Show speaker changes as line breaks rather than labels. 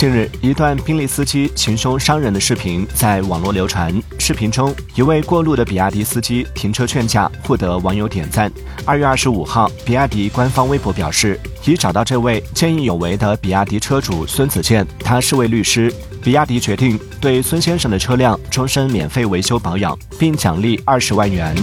近日一段宾利司机行凶伤人的视频在网络流传视频中一位过路的比亚迪司机停车劝架获得网友点赞。二月二十五号比亚迪官方微博表示已找到这位见义勇为的比亚迪车主孙子健他是位律师。比亚迪决定对孙先生的车辆终身免费维修保养并奖励二十万元。